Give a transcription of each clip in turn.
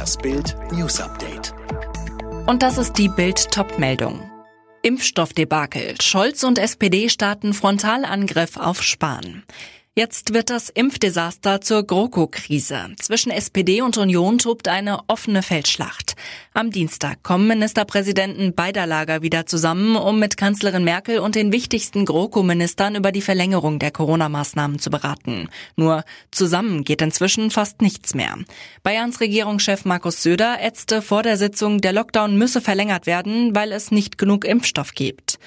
Das Bild News Update. Und das ist die Bild Topmeldung. Impfstoffdebakel. Scholz und SPD starten Frontalangriff auf Spahn. Jetzt wird das Impfdesaster zur GroKo-Krise. Zwischen SPD und Union tobt eine offene Feldschlacht. Am Dienstag kommen Ministerpräsidenten beider Lager wieder zusammen, um mit Kanzlerin Merkel und den wichtigsten GroKo-Ministern über die Verlängerung der Corona-Maßnahmen zu beraten. Nur zusammen geht inzwischen fast nichts mehr. Bayerns Regierungschef Markus Söder ätzte vor der Sitzung, der Lockdown müsse verlängert werden, weil es nicht genug Impfstoff gibt.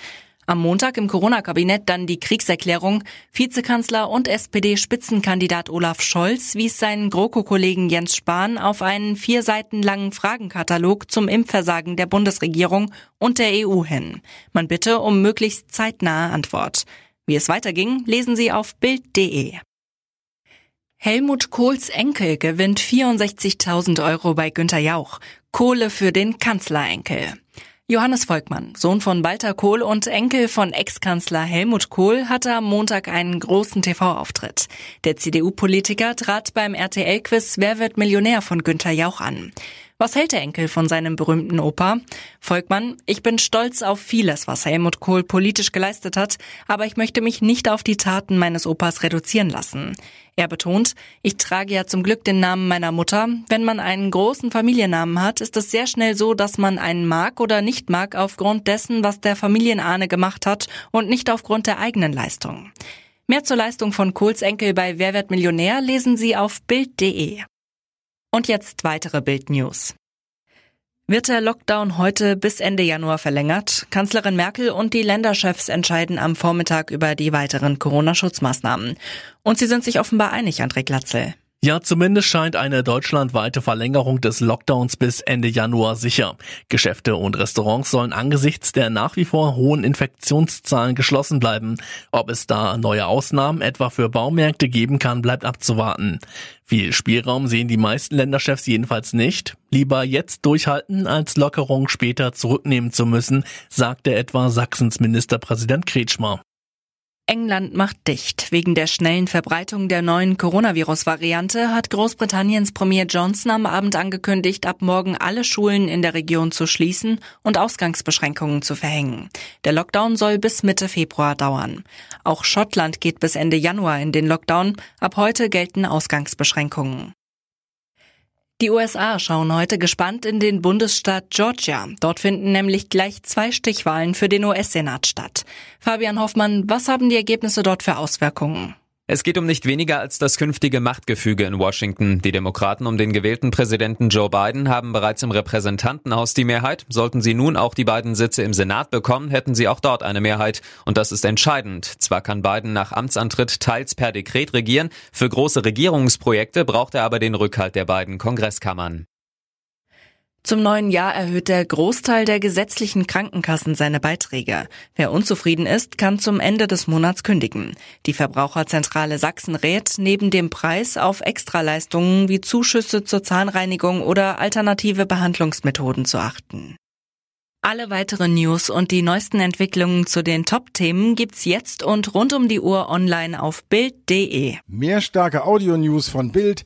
Am Montag im Corona-Kabinett dann die Kriegserklärung. Vizekanzler und SPD-Spitzenkandidat Olaf Scholz wies seinen GroKo-Kollegen Jens Spahn auf einen vier Seiten langen Fragenkatalog zum Impfversagen der Bundesregierung und der EU hin. Man bitte um möglichst zeitnahe Antwort. Wie es weiterging, lesen Sie auf Bild.de. Helmut Kohls Enkel gewinnt 64.000 Euro bei Günter Jauch. Kohle für den Kanzlerenkel. Johannes Volkmann, Sohn von Walter Kohl und Enkel von Ex-Kanzler Helmut Kohl, hatte am Montag einen großen TV-Auftritt. Der CDU-Politiker trat beim RTL-Quiz Wer wird Millionär von Günther Jauch an. Was hält der Enkel von seinem berühmten Opa? Volkmann, ich bin stolz auf vieles, was Helmut Kohl politisch geleistet hat, aber ich möchte mich nicht auf die Taten meines Opas reduzieren lassen. Er betont, ich trage ja zum Glück den Namen meiner Mutter. Wenn man einen großen Familiennamen hat, ist es sehr schnell so, dass man einen mag oder nicht mag aufgrund dessen, was der Familienahne gemacht hat und nicht aufgrund der eigenen Leistung. Mehr zur Leistung von Kohls Enkel bei Wer wird Millionär lesen Sie auf Bild.de. Und jetzt weitere Bild-News. Wird der Lockdown heute bis Ende Januar verlängert? Kanzlerin Merkel und die Länderchefs entscheiden am Vormittag über die weiteren Corona-Schutzmaßnahmen. Und sie sind sich offenbar einig, André Glatzel. Ja, zumindest scheint eine deutschlandweite Verlängerung des Lockdowns bis Ende Januar sicher. Geschäfte und Restaurants sollen angesichts der nach wie vor hohen Infektionszahlen geschlossen bleiben. Ob es da neue Ausnahmen etwa für Baumärkte geben kann, bleibt abzuwarten. Viel Spielraum sehen die meisten Länderchefs jedenfalls nicht. Lieber jetzt durchhalten, als Lockerung später zurücknehmen zu müssen, sagte etwa Sachsens Ministerpräsident Kretschmer. England macht dicht. Wegen der schnellen Verbreitung der neuen Coronavirus-Variante hat Großbritanniens Premier Johnson am Abend angekündigt, ab morgen alle Schulen in der Region zu schließen und Ausgangsbeschränkungen zu verhängen. Der Lockdown soll bis Mitte Februar dauern. Auch Schottland geht bis Ende Januar in den Lockdown. Ab heute gelten Ausgangsbeschränkungen. Die USA schauen heute gespannt in den Bundesstaat Georgia. Dort finden nämlich gleich zwei Stichwahlen für den US-Senat statt. Fabian Hoffmann, was haben die Ergebnisse dort für Auswirkungen? Es geht um nicht weniger als das künftige Machtgefüge in Washington. Die Demokraten um den gewählten Präsidenten Joe Biden haben bereits im Repräsentantenhaus die Mehrheit. Sollten sie nun auch die beiden Sitze im Senat bekommen, hätten sie auch dort eine Mehrheit. Und das ist entscheidend. Zwar kann Biden nach Amtsantritt teils per Dekret regieren, für große Regierungsprojekte braucht er aber den Rückhalt der beiden Kongresskammern. Zum neuen Jahr erhöht der Großteil der gesetzlichen Krankenkassen seine Beiträge. Wer unzufrieden ist, kann zum Ende des Monats kündigen. Die Verbraucherzentrale Sachsen rät, neben dem Preis auf Extraleistungen wie Zuschüsse zur Zahnreinigung oder alternative Behandlungsmethoden zu achten. Alle weiteren News und die neuesten Entwicklungen zu den Top-Themen gibt's jetzt und rund um die Uhr online auf Bild.de. Mehr starke Audio-News von Bild